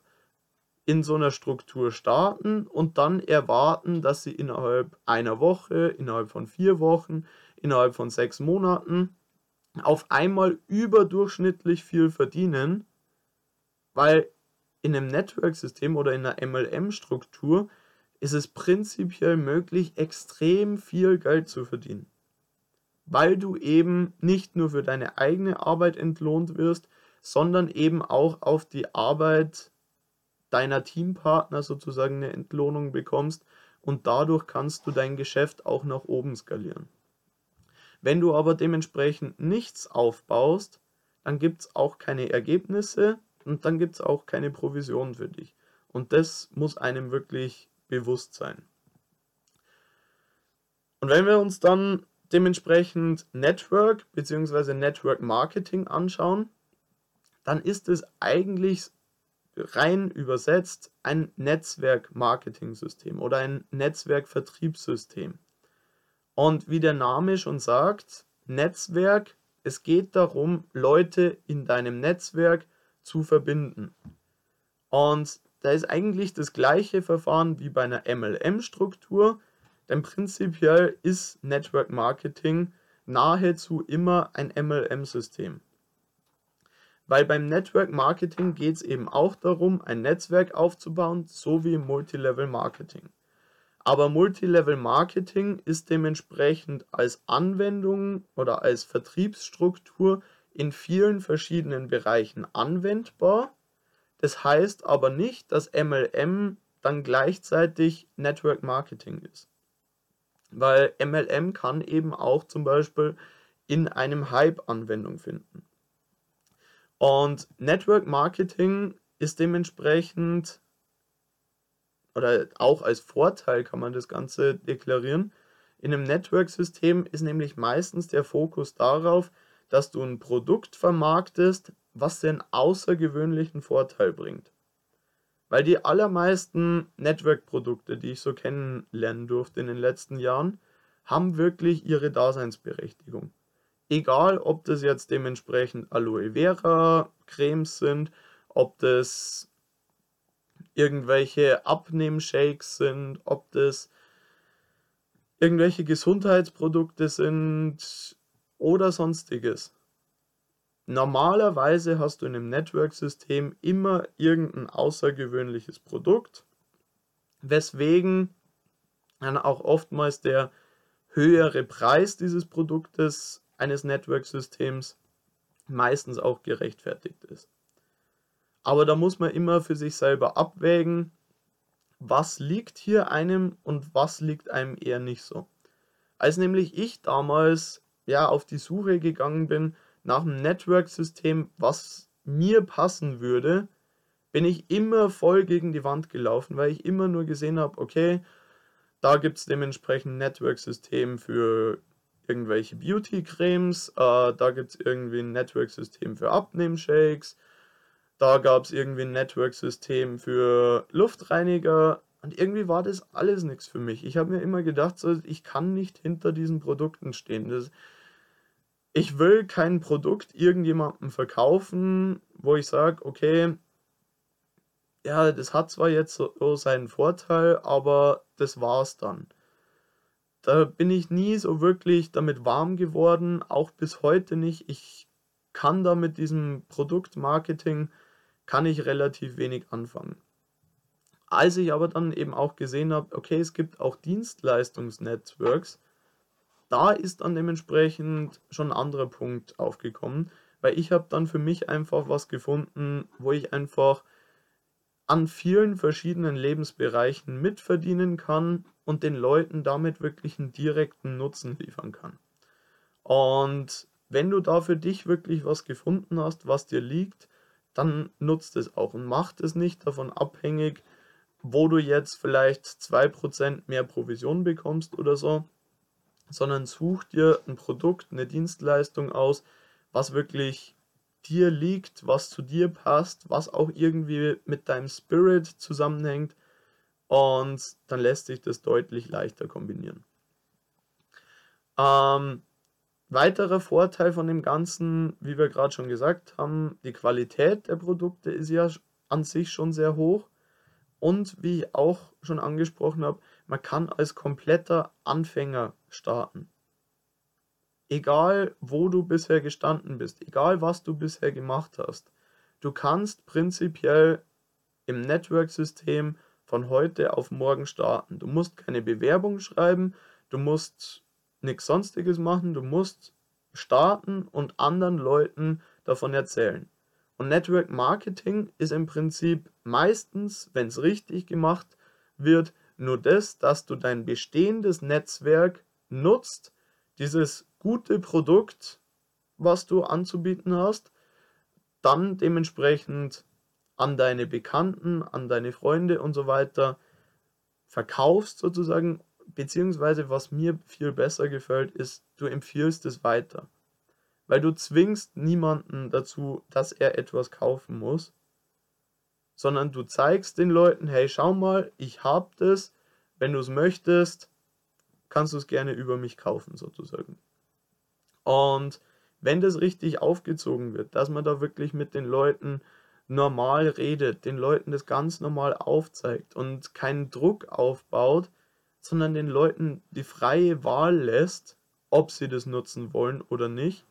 A: in so einer Struktur starten und dann erwarten, dass sie innerhalb einer Woche, innerhalb von vier Wochen, innerhalb von sechs Monaten auf einmal überdurchschnittlich viel verdienen, weil in einem Network-System oder in einer MLM-Struktur ist es prinzipiell möglich, extrem viel Geld zu verdienen. Weil du eben nicht nur für deine eigene Arbeit entlohnt wirst, sondern eben auch auf die Arbeit deiner Teampartner sozusagen eine Entlohnung bekommst und dadurch kannst du dein Geschäft auch nach oben skalieren. Wenn du aber dementsprechend nichts aufbaust, dann gibt es auch keine Ergebnisse und dann gibt es auch keine Provision für dich. Und das muss einem wirklich bewusst sein. Und wenn wir uns dann dementsprechend Network bzw. Network Marketing anschauen, dann ist es eigentlich rein übersetzt ein Netzwerk-Marketing-System oder ein Netzwerk-Vertriebssystem. Und wie der Name schon sagt, Netzwerk, es geht darum, Leute in deinem Netzwerk zu verbinden. Und da ist eigentlich das gleiche Verfahren wie bei einer MLM-Struktur, denn prinzipiell ist Network Marketing nahezu immer ein MLM-System. Weil beim Network Marketing geht es eben auch darum, ein Netzwerk aufzubauen, so wie im Multilevel Marketing. Aber Multilevel Marketing ist dementsprechend als Anwendung oder als Vertriebsstruktur in vielen verschiedenen Bereichen anwendbar. Das heißt aber nicht, dass MLM dann gleichzeitig Network Marketing ist. Weil MLM kann eben auch zum Beispiel in einem Hype Anwendung finden. Und Network Marketing ist dementsprechend oder auch als Vorteil kann man das Ganze deklarieren. In einem Network-System ist nämlich meistens der Fokus darauf, dass du ein Produkt vermarktest, was einen außergewöhnlichen Vorteil bringt. Weil die allermeisten Network-Produkte, die ich so kennenlernen durfte in den letzten Jahren, haben wirklich ihre Daseinsberechtigung. Egal, ob das jetzt dementsprechend Aloe Vera Cremes sind, ob das irgendwelche Abnehmshakes sind, ob das irgendwelche Gesundheitsprodukte sind oder sonstiges. Normalerweise hast du in einem Network-System immer irgendein außergewöhnliches Produkt, weswegen dann auch oftmals der höhere Preis dieses Produktes eines Network-Systems meistens auch gerechtfertigt ist. Aber da muss man immer für sich selber abwägen, was liegt hier einem und was liegt einem eher nicht so. Als nämlich ich damals ja auf die Suche gegangen bin nach einem Network-System, was mir passen würde, bin ich immer voll gegen die Wand gelaufen, weil ich immer nur gesehen habe, okay, da gibt es dementsprechend ein Network-System für irgendwelche Beauty-Cremes, äh, da gibt es irgendwie ein Network-System für Abnehmshakes, da gab es irgendwie ein Network-System für Luftreiniger und irgendwie war das alles nichts für mich. Ich habe mir immer gedacht, so, ich kann nicht hinter diesen Produkten stehen. Das, ich will kein Produkt irgendjemandem verkaufen, wo ich sage, okay, ja, das hat zwar jetzt so seinen Vorteil, aber das war's dann da bin ich nie so wirklich damit warm geworden, auch bis heute nicht. Ich kann da mit diesem Produktmarketing, kann ich relativ wenig anfangen. Als ich aber dann eben auch gesehen habe, okay, es gibt auch Dienstleistungsnetworks, da ist dann dementsprechend schon ein anderer Punkt aufgekommen, weil ich habe dann für mich einfach was gefunden, wo ich einfach an vielen verschiedenen Lebensbereichen mitverdienen kann und den Leuten damit wirklich einen direkten Nutzen liefern kann. Und wenn du da für dich wirklich was gefunden hast, was dir liegt, dann nutzt es auch und macht es nicht davon abhängig, wo du jetzt vielleicht 2% mehr Provision bekommst oder so, sondern such dir ein Produkt, eine Dienstleistung aus, was wirklich dir liegt, was zu dir passt, was auch irgendwie mit deinem Spirit zusammenhängt und dann lässt sich das deutlich leichter kombinieren. Ähm, weiterer Vorteil von dem Ganzen, wie wir gerade schon gesagt haben, die Qualität der Produkte ist ja an sich schon sehr hoch. Und wie ich auch schon angesprochen habe, man kann als kompletter Anfänger starten. Egal, wo du bisher gestanden bist, egal, was du bisher gemacht hast, du kannst prinzipiell im Network-System von heute auf morgen starten. Du musst keine Bewerbung schreiben, du musst nichts Sonstiges machen, du musst starten und anderen Leuten davon erzählen. Und Network Marketing ist im Prinzip meistens, wenn es richtig gemacht wird, nur das, dass du dein bestehendes Netzwerk nutzt, dieses gute Produkt, was du anzubieten hast, dann dementsprechend an deine Bekannten, an deine Freunde und so weiter verkaufst sozusagen, beziehungsweise was mir viel besser gefällt, ist, du empfiehlst es weiter. Weil du zwingst niemanden dazu, dass er etwas kaufen muss, sondern du zeigst den Leuten, hey, schau mal, ich hab das, wenn du es möchtest, kannst du es gerne über mich kaufen sozusagen. Und wenn das richtig aufgezogen wird, dass man da wirklich mit den Leuten normal redet, den Leuten das ganz normal aufzeigt und keinen Druck aufbaut, sondern den Leuten die freie Wahl lässt, ob sie das nutzen wollen oder nicht,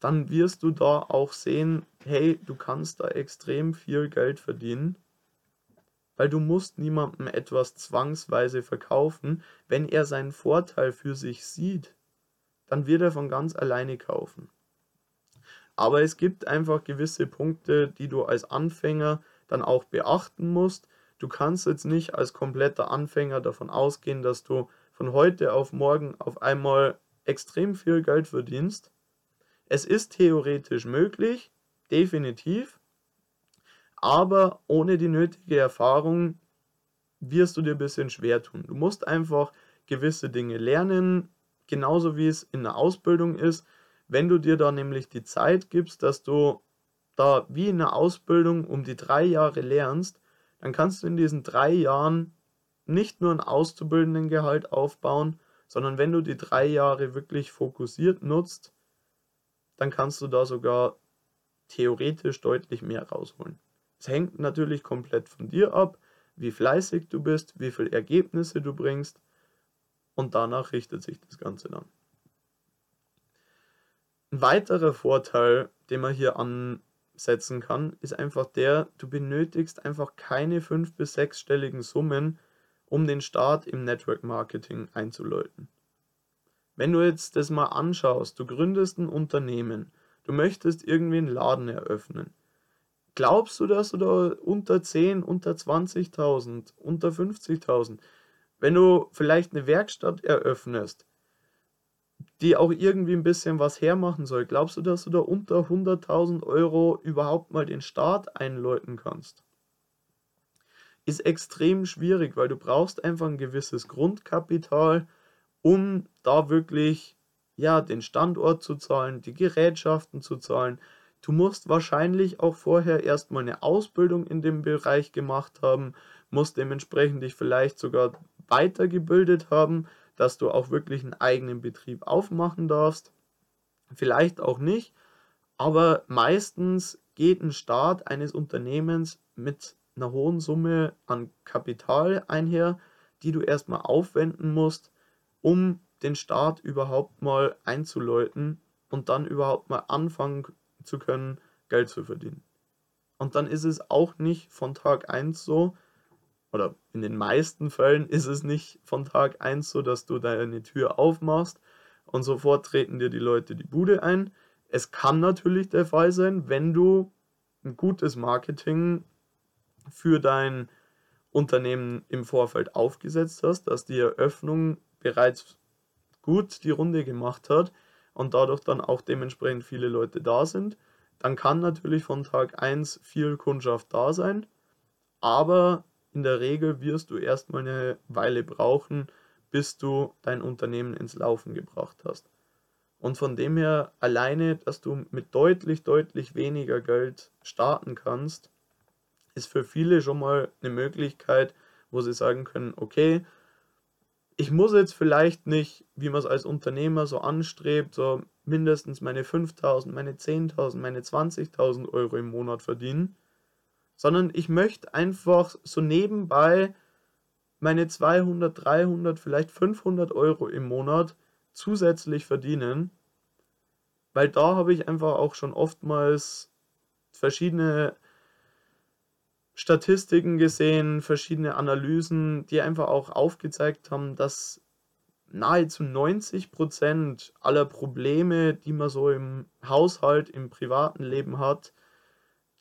A: dann wirst du da auch sehen, hey, du kannst da extrem viel Geld verdienen, weil du musst niemandem etwas zwangsweise verkaufen. Wenn er seinen Vorteil für sich sieht, dann wird er von ganz alleine kaufen. Aber es gibt einfach gewisse Punkte, die du als Anfänger dann auch beachten musst. Du kannst jetzt nicht als kompletter Anfänger davon ausgehen, dass du von heute auf morgen auf einmal extrem viel Geld verdienst, es ist theoretisch möglich, definitiv, aber ohne die nötige Erfahrung wirst du dir ein bisschen schwer tun. Du musst einfach gewisse Dinge lernen, genauso wie es in der Ausbildung ist. Wenn du dir da nämlich die Zeit gibst, dass du da wie in der Ausbildung um die drei Jahre lernst, dann kannst du in diesen drei Jahren nicht nur ein Auszubildendengehalt aufbauen, sondern wenn du die drei Jahre wirklich fokussiert nutzt, dann kannst du da sogar theoretisch deutlich mehr rausholen. Es hängt natürlich komplett von dir ab, wie fleißig du bist, wie viele Ergebnisse du bringst und danach richtet sich das Ganze dann. Ein weiterer Vorteil, den man hier ansetzen kann, ist einfach der, du benötigst einfach keine fünf- bis sechsstelligen Summen, um den Start im Network Marketing einzuläuten. Wenn du jetzt das mal anschaust, du gründest ein Unternehmen, du möchtest irgendwie einen Laden eröffnen. Glaubst du, dass du da unter 10, unter 20.000, unter 50.000, wenn du vielleicht eine Werkstatt eröffnest, die auch irgendwie ein bisschen was hermachen soll, glaubst du, dass du da unter 100.000 Euro überhaupt mal den Start einläuten kannst? Ist extrem schwierig, weil du brauchst einfach ein gewisses Grundkapital, um da wirklich ja, den Standort zu zahlen, die Gerätschaften zu zahlen. Du musst wahrscheinlich auch vorher erstmal eine Ausbildung in dem Bereich gemacht haben, musst dementsprechend dich vielleicht sogar weitergebildet haben, dass du auch wirklich einen eigenen Betrieb aufmachen darfst. Vielleicht auch nicht, aber meistens geht ein Start eines Unternehmens mit einer hohen Summe an Kapital einher, die du erstmal aufwenden musst, um den Start überhaupt mal einzuläuten und dann überhaupt mal anfangen zu können, Geld zu verdienen. Und dann ist es auch nicht von Tag 1 so, oder in den meisten Fällen ist es nicht von Tag 1 so, dass du deine Tür aufmachst und sofort treten dir die Leute die Bude ein. Es kann natürlich der Fall sein, wenn du ein gutes Marketing für dein Unternehmen im Vorfeld aufgesetzt hast, dass die Eröffnung bereits gut die Runde gemacht hat und dadurch dann auch dementsprechend viele Leute da sind, dann kann natürlich von Tag 1 viel Kundschaft da sein, aber in der Regel wirst du erstmal eine Weile brauchen, bis du dein Unternehmen ins Laufen gebracht hast. Und von dem her alleine, dass du mit deutlich, deutlich weniger Geld starten kannst, ist für viele schon mal eine Möglichkeit, wo sie sagen können, okay, ich muss jetzt vielleicht nicht, wie man es als Unternehmer so anstrebt, so mindestens meine 5.000, meine 10.000, meine 20.000 Euro im Monat verdienen, sondern ich möchte einfach so nebenbei meine 200, 300, vielleicht 500 Euro im Monat zusätzlich verdienen, weil da habe ich einfach auch schon oftmals verschiedene Statistiken gesehen, verschiedene Analysen, die einfach auch aufgezeigt haben, dass nahezu 90 Prozent aller Probleme, die man so im Haushalt, im privaten Leben hat,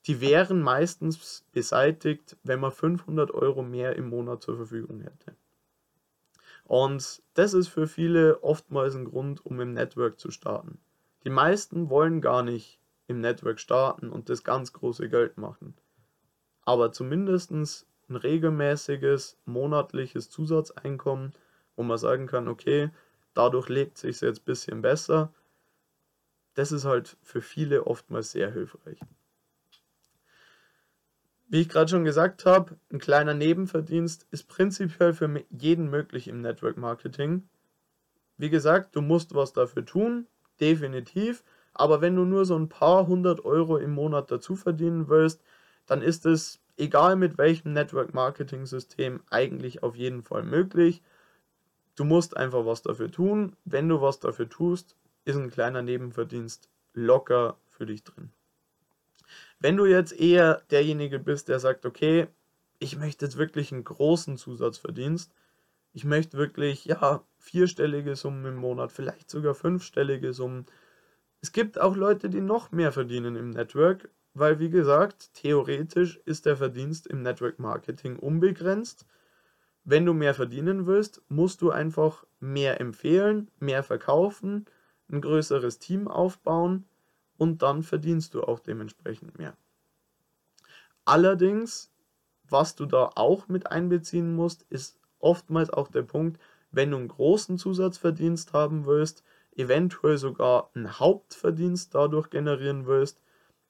A: die wären meistens beseitigt, wenn man 500 Euro mehr im Monat zur Verfügung hätte. Und das ist für viele oftmals ein Grund, um im Network zu starten. Die meisten wollen gar nicht im Network starten und das ganz große Geld machen. Aber zumindest ein regelmäßiges monatliches Zusatzeinkommen, wo man sagen kann, okay, dadurch lebt sich jetzt ein bisschen besser. Das ist halt für viele oftmals sehr hilfreich. Wie ich gerade schon gesagt habe, ein kleiner Nebenverdienst ist prinzipiell für jeden möglich im Network Marketing. Wie gesagt, du musst was dafür tun, definitiv. Aber wenn du nur so ein paar hundert Euro im Monat dazu verdienen willst, dann ist es, egal mit welchem Network Marketing System, eigentlich auf jeden Fall möglich. Du musst einfach was dafür tun. Wenn du was dafür tust, ist ein kleiner Nebenverdienst locker für dich drin. Wenn du jetzt eher derjenige bist, der sagt, okay, ich möchte jetzt wirklich einen großen Zusatzverdienst, ich möchte wirklich, ja, vierstellige Summen im Monat, vielleicht sogar fünfstellige Summen. Es gibt auch Leute, die noch mehr verdienen im Network, weil, wie gesagt, theoretisch ist der Verdienst im Network Marketing unbegrenzt. Wenn du mehr verdienen willst, musst du einfach mehr empfehlen, mehr verkaufen, ein größeres Team aufbauen und dann verdienst du auch dementsprechend mehr. Allerdings, was du da auch mit einbeziehen musst, ist oftmals auch der Punkt, wenn du einen großen Zusatzverdienst haben willst, eventuell sogar einen Hauptverdienst dadurch generieren willst,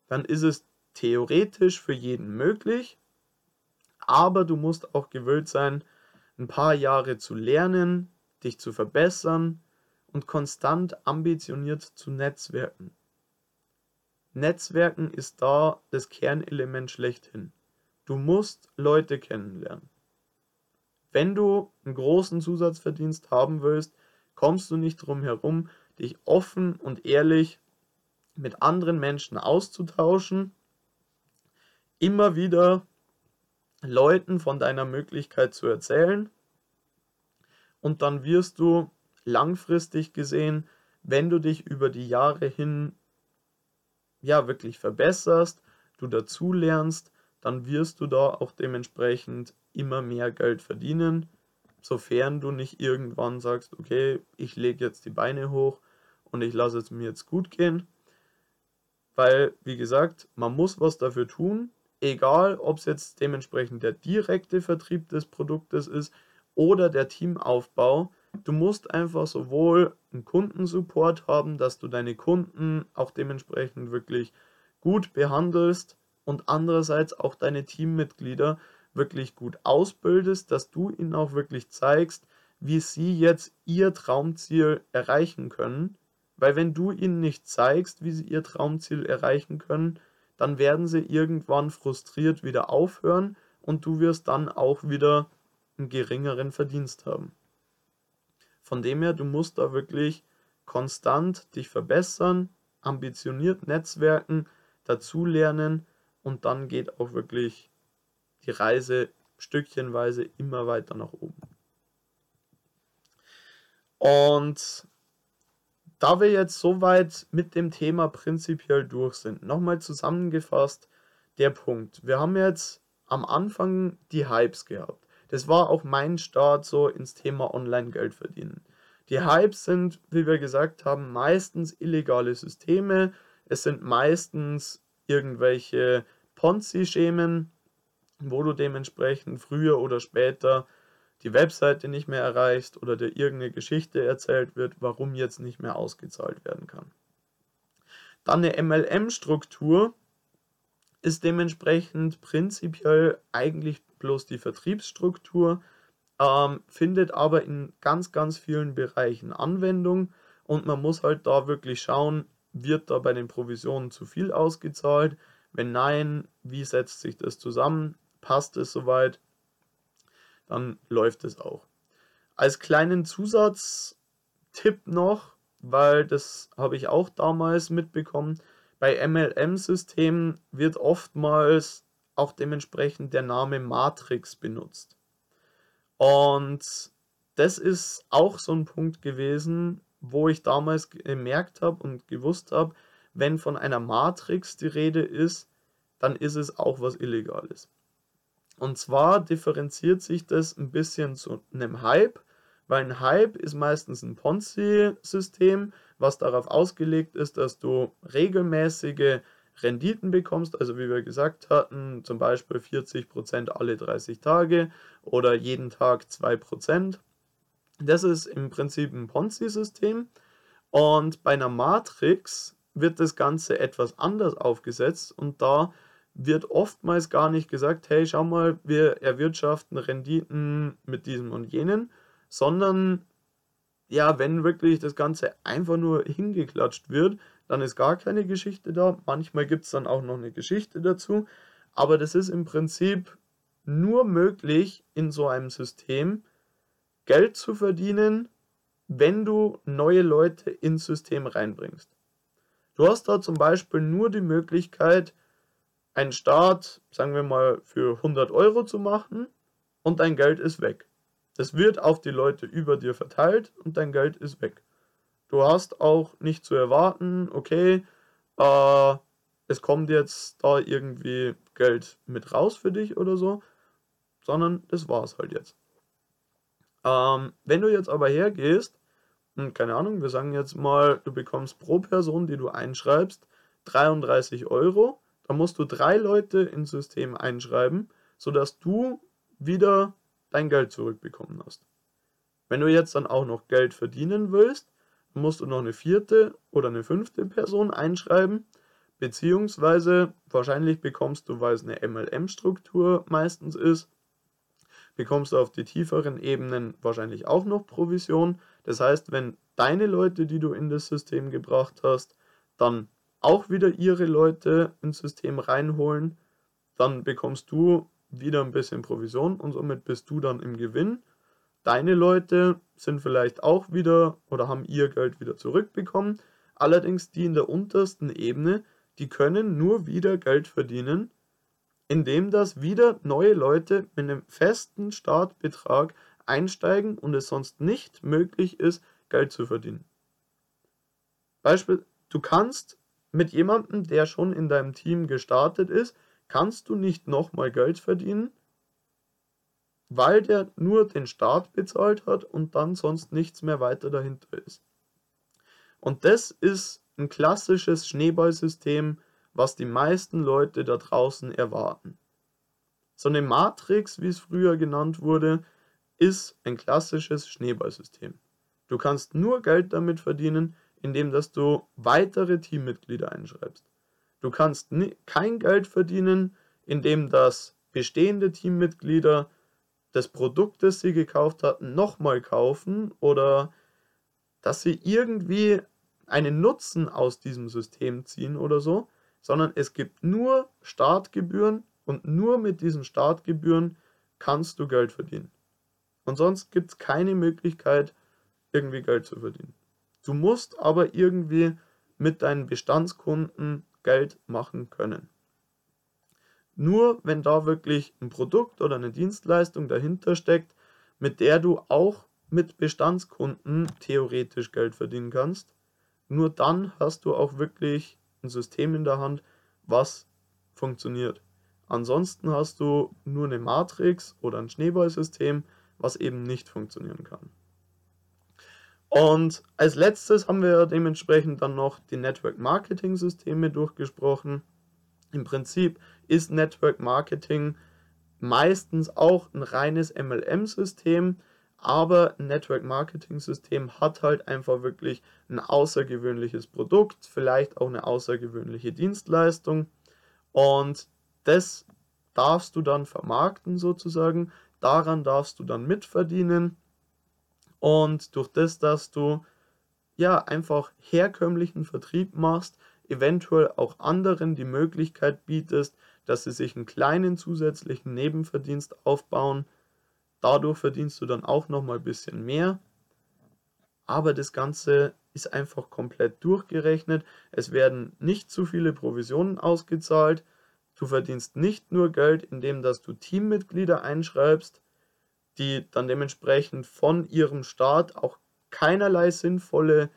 A: dann ist es theoretisch für jeden möglich, aber du musst auch gewillt sein, ein paar Jahre zu lernen, dich zu verbessern und konstant ambitioniert zu netzwerken. Netzwerken ist da das Kernelement schlechthin. Du musst Leute kennenlernen. Wenn du einen großen Zusatzverdienst haben willst, kommst du nicht drum herum, dich offen und ehrlich mit anderen Menschen auszutauschen, immer wieder Leuten von deiner Möglichkeit zu erzählen und dann wirst du langfristig gesehen, wenn du dich über die Jahre hin ja wirklich verbesserst, du dazulernst, dann wirst du da auch dementsprechend immer mehr Geld verdienen, sofern du nicht irgendwann sagst, okay, ich lege jetzt die Beine hoch und ich lasse es mir jetzt gut gehen. Weil, wie gesagt, man muss was dafür tun, egal ob es jetzt dementsprechend der direkte Vertrieb des Produktes ist oder der Teamaufbau. Du musst einfach sowohl einen Kundensupport haben, dass du deine Kunden auch dementsprechend wirklich gut behandelst und andererseits auch deine Teammitglieder wirklich gut ausbildest, dass du ihnen auch wirklich zeigst, wie sie jetzt ihr Traumziel erreichen können. Weil wenn du ihnen nicht zeigst, wie sie ihr Traumziel erreichen können, dann werden sie irgendwann frustriert wieder aufhören und du wirst dann auch wieder einen geringeren Verdienst haben. Von dem her, du musst da wirklich konstant dich verbessern, ambitioniert netzwerken, dazulernen und dann geht auch wirklich die Reise stückchenweise immer weiter nach oben. Und da wir jetzt soweit mit dem Thema prinzipiell durch sind, nochmal zusammengefasst der Punkt. Wir haben jetzt am Anfang die Hypes gehabt. Das war auch mein Start so ins Thema Online-Geld verdienen. Die Hypes sind, wie wir gesagt haben, meistens illegale Systeme. Es sind meistens irgendwelche Ponzi-Schemen, wo du dementsprechend früher oder später die Webseite nicht mehr erreichst oder dir irgendeine Geschichte erzählt wird, warum jetzt nicht mehr ausgezahlt werden kann. Dann eine MLM-Struktur ist dementsprechend prinzipiell eigentlich bloß die Vertriebsstruktur, ähm, findet aber in ganz, ganz vielen Bereichen Anwendung und man muss halt da wirklich schauen, wird da bei den Provisionen zu viel ausgezahlt? Wenn nein, wie setzt sich das zusammen? Passt es soweit? Dann läuft es auch. Als kleinen Zusatztipp noch, weil das habe ich auch damals mitbekommen, bei MLM-Systemen wird oftmals auch dementsprechend der Name Matrix benutzt. Und das ist auch so ein Punkt gewesen, wo ich damals gemerkt habe und gewusst habe, wenn von einer Matrix die Rede ist, dann ist es auch was Illegales. Und zwar differenziert sich das ein bisschen zu einem Hype, weil ein Hype ist meistens ein Ponzi-System, was darauf ausgelegt ist, dass du regelmäßige Renditen bekommst, also wie wir gesagt hatten, zum Beispiel 40% alle 30 Tage oder jeden Tag 2%. Das ist im Prinzip ein Ponzi-System und bei einer Matrix wird das Ganze etwas anders aufgesetzt und da wird oftmals gar nicht gesagt, hey, schau mal, wir erwirtschaften Renditen mit diesem und jenen, sondern ja, wenn wirklich das Ganze einfach nur hingeklatscht wird, dann ist gar keine Geschichte da. Manchmal gibt es dann auch noch eine Geschichte dazu. Aber das ist im Prinzip nur möglich in so einem System, Geld zu verdienen, wenn du neue Leute ins System reinbringst. Du hast da zum Beispiel nur die Möglichkeit, einen Start, sagen wir mal, für 100 Euro zu machen und dein Geld ist weg. Das wird auf die Leute über dir verteilt und dein Geld ist weg. Du hast auch nicht zu erwarten, okay, äh, es kommt jetzt da irgendwie Geld mit raus für dich oder so, sondern das war es halt jetzt. Ähm, wenn du jetzt aber hergehst und keine Ahnung, wir sagen jetzt mal, du bekommst pro Person, die du einschreibst, 33 Euro, dann musst du drei Leute ins System einschreiben, sodass du wieder dein Geld zurückbekommen hast. Wenn du jetzt dann auch noch Geld verdienen willst, musst du noch eine vierte oder eine fünfte Person einschreiben, beziehungsweise wahrscheinlich bekommst du, weil es eine MLM-Struktur meistens ist, bekommst du auf die tieferen Ebenen wahrscheinlich auch noch Provision. Das heißt, wenn deine Leute, die du in das System gebracht hast, dann auch wieder ihre Leute ins System reinholen, dann bekommst du wieder ein bisschen Provision und somit bist du dann im Gewinn. Deine Leute sind vielleicht auch wieder oder haben ihr Geld wieder zurückbekommen. Allerdings die in der untersten Ebene, die können nur wieder Geld verdienen, indem das wieder neue Leute mit einem festen Startbetrag einsteigen und es sonst nicht möglich ist, Geld zu verdienen. Beispiel, du kannst mit jemandem, der schon in deinem Team gestartet ist, kannst du nicht nochmal Geld verdienen, weil der nur den Start bezahlt hat und dann sonst nichts mehr weiter dahinter ist. Und das ist ein klassisches Schneeballsystem, was die meisten Leute da draußen erwarten. So eine Matrix, wie es früher genannt wurde, ist ein klassisches Schneeballsystem. Du kannst nur Geld damit verdienen, indem dass du weitere Teammitglieder einschreibst. Du kannst kein Geld verdienen, indem das bestehende Teammitglieder das Produkt, das sie gekauft hatten, nochmal kaufen oder dass sie irgendwie einen Nutzen aus diesem System ziehen oder so, sondern es gibt nur Startgebühren und nur mit diesen Startgebühren kannst du Geld verdienen. Und sonst gibt es keine Möglichkeit, irgendwie Geld zu verdienen. Du musst aber irgendwie mit deinen Bestandskunden Geld machen können. Nur wenn da wirklich ein Produkt oder eine Dienstleistung dahinter steckt, mit der du auch mit Bestandskunden theoretisch Geld verdienen kannst, nur dann hast du auch wirklich ein System in der Hand, was funktioniert. Ansonsten hast du nur eine Matrix oder ein Schneeballsystem, was eben nicht funktionieren kann. Und als letztes haben wir dementsprechend dann noch die Network Marketing Systeme durchgesprochen. Im Prinzip ist Network Marketing meistens auch ein reines MLM-System, aber ein Network Marketing System hat halt einfach wirklich ein außergewöhnliches Produkt, vielleicht auch eine außergewöhnliche Dienstleistung. Und das darfst du dann vermarkten sozusagen, daran darfst du dann mitverdienen und durch das, dass du ja einfach herkömmlichen Vertrieb machst, eventuell auch anderen die Möglichkeit bietest, dass sie sich einen kleinen zusätzlichen Nebenverdienst aufbauen. Dadurch verdienst du dann auch noch mal ein bisschen mehr. Aber das Ganze ist einfach komplett durchgerechnet. Es werden nicht zu viele Provisionen ausgezahlt. Du verdienst nicht nur Geld, indem dass du Teammitglieder einschreibst, die dann dementsprechend von ihrem Start auch keinerlei sinnvolle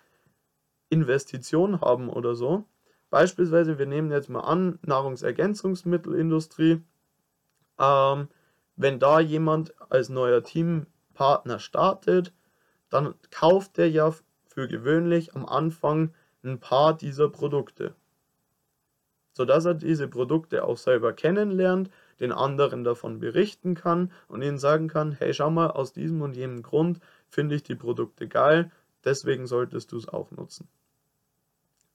A: Investition haben oder so. Beispielsweise, wir nehmen jetzt mal an, Nahrungsergänzungsmittelindustrie. Ähm, wenn da jemand als neuer Teampartner startet, dann kauft der ja für gewöhnlich am Anfang ein paar dieser Produkte. Sodass er diese Produkte auch selber kennenlernt, den anderen davon berichten kann und ihnen sagen kann, hey, schau mal, aus diesem und jenem Grund finde ich die Produkte geil, deswegen solltest du es auch nutzen.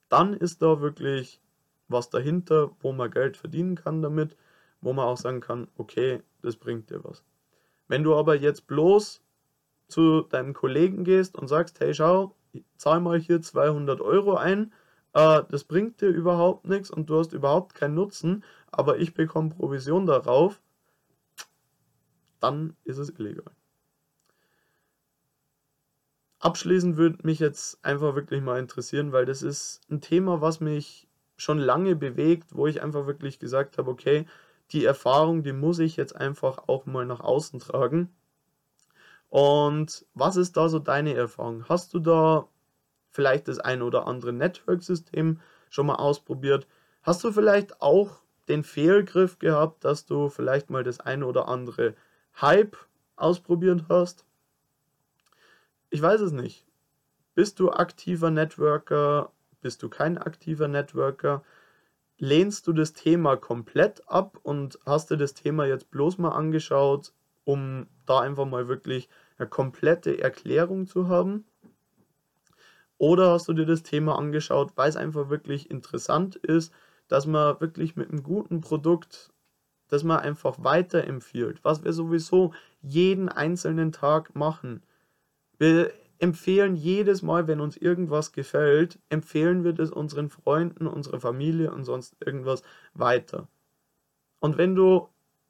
A: Dann ist da wirklich was dahinter, wo man Geld verdienen kann damit, wo man auch sagen kann, okay, das bringt dir was. Wenn du aber jetzt bloß zu deinem Kollegen gehst und sagst, hey, schau, zahl mal hier 200 Euro ein, äh, das bringt dir überhaupt nichts und du hast überhaupt keinen Nutzen, aber ich bekomme Provision darauf, dann ist es illegal. Abschließend würde mich jetzt einfach wirklich mal interessieren, weil das ist ein Thema, was mich schon lange bewegt, wo ich einfach wirklich gesagt habe, okay, die Erfahrung, die muss ich jetzt einfach auch mal nach außen tragen. Und was ist da so deine Erfahrung? Hast du da vielleicht das ein oder andere Network-System schon mal ausprobiert? Hast du vielleicht auch den Fehlgriff gehabt, dass du vielleicht mal das ein oder andere Hype ausprobiert hast? Ich weiß es nicht. Bist du aktiver Networker? Bist du kein aktiver Networker? Lehnst du das Thema komplett ab und hast dir das Thema jetzt bloß mal angeschaut, um da einfach mal wirklich eine komplette Erklärung zu haben? Oder hast du dir das Thema angeschaut, weil es einfach wirklich interessant ist, dass man wirklich mit einem guten Produkt, das man einfach weiterempfiehlt, was wir sowieso jeden einzelnen Tag machen. Wir empfehlen jedes Mal, wenn uns irgendwas gefällt, empfehlen wir das unseren Freunden, unserer Familie und sonst irgendwas weiter. Und wenn du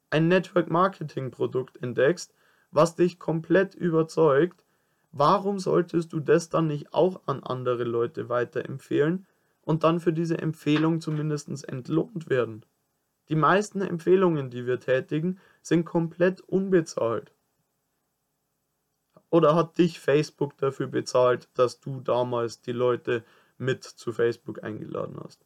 A: ein Network Marketing Produkt entdeckst, was dich komplett überzeugt, Warum solltest du das dann nicht auch an andere Leute weiterempfehlen und dann für diese Empfehlung zumindest entlohnt werden? Die meisten Empfehlungen, die wir tätigen, sind komplett unbezahlt. Oder hat dich Facebook dafür bezahlt, dass du damals die Leute mit zu Facebook eingeladen hast?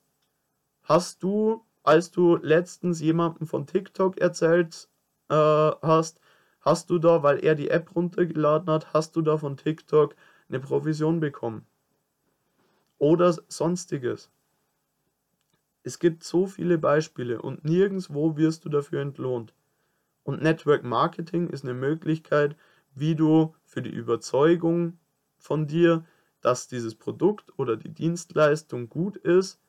A: Hast du, als du letztens jemandem von TikTok erzählt äh, hast, Hast du da, weil er die App runtergeladen hat, hast du da von TikTok eine Provision bekommen? Oder sonstiges. Es gibt so viele Beispiele und nirgendwo wirst du dafür entlohnt. Und Network Marketing ist eine Möglichkeit, wie du für die Überzeugung von dir, dass dieses Produkt oder die Dienstleistung gut ist,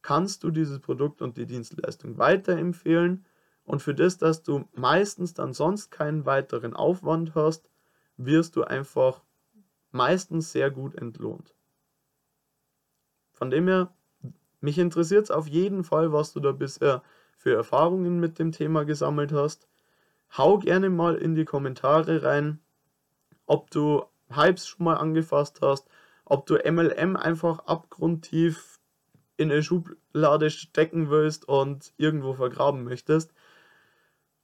A: kannst du dieses Produkt und die Dienstleistung weiterempfehlen und für das, dass du meistens dann sonst keinen weiteren Aufwand hast, wirst du einfach meistens sehr gut entlohnt. Von dem her, mich interessiert es auf jeden Fall, was du da bisher für Erfahrungen mit dem Thema gesammelt hast. Hau gerne mal in die Kommentare rein, ob du Hypes schon mal angefasst hast, ob du MLM einfach abgrundtief in eine Schublade stecken willst und irgendwo vergraben möchtest.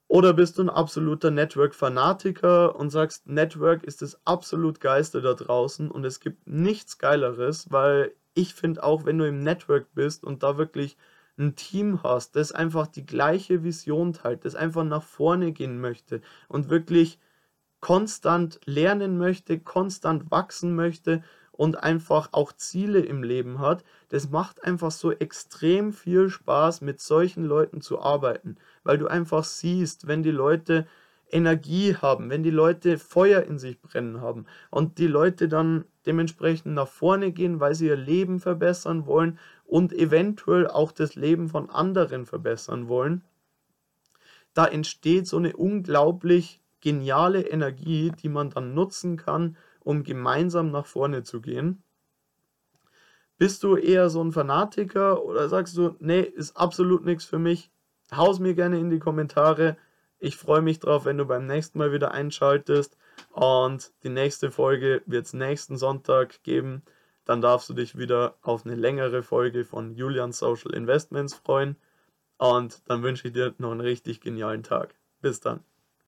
A: Oder bist du ein absoluter Network-Fanatiker und sagst, Network ist das absolut Geiste da draußen und es gibt nichts Geileres, weil ich finde auch, wenn du im Network bist und da wirklich ein Team hast, das einfach die gleiche Vision teilt, das einfach nach vorne gehen möchte und wirklich konstant lernen möchte, konstant wachsen möchte und einfach auch Ziele im Leben hat, das macht einfach so extrem viel Spaß, mit solchen Leuten zu arbeiten, weil du einfach siehst, wenn die Leute Energie haben, wenn die Leute Feuer in sich brennen haben und die Leute dann dementsprechend nach vorne gehen, weil sie ihr Leben verbessern wollen und eventuell auch das Leben von anderen verbessern wollen, da entsteht so eine unglaublich geniale Energie, die man dann nutzen kann, um gemeinsam nach vorne zu gehen. Bist du eher so ein Fanatiker oder sagst du, nee, ist absolut nichts für mich? Haus mir gerne in die Kommentare. Ich freue mich drauf, wenn du beim nächsten Mal wieder einschaltest. Und die nächste Folge wird es nächsten Sonntag geben. Dann darfst du dich wieder auf eine längere Folge von Julian Social Investments freuen. Und dann wünsche ich dir noch einen richtig genialen Tag. Bis dann.